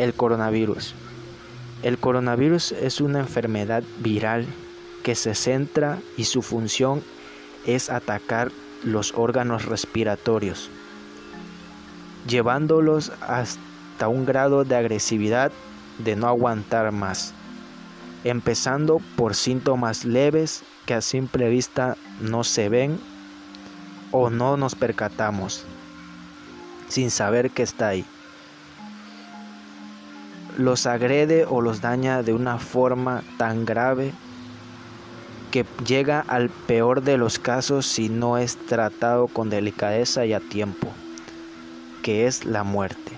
El coronavirus. El coronavirus es una enfermedad viral que se centra y su función es atacar los órganos respiratorios, llevándolos hasta un grado de agresividad de no aguantar más, empezando por síntomas leves que a simple vista no se ven o no nos percatamos, sin saber que está ahí los agrede o los daña de una forma tan grave que llega al peor de los casos si no es tratado con delicadeza y a tiempo, que es la muerte.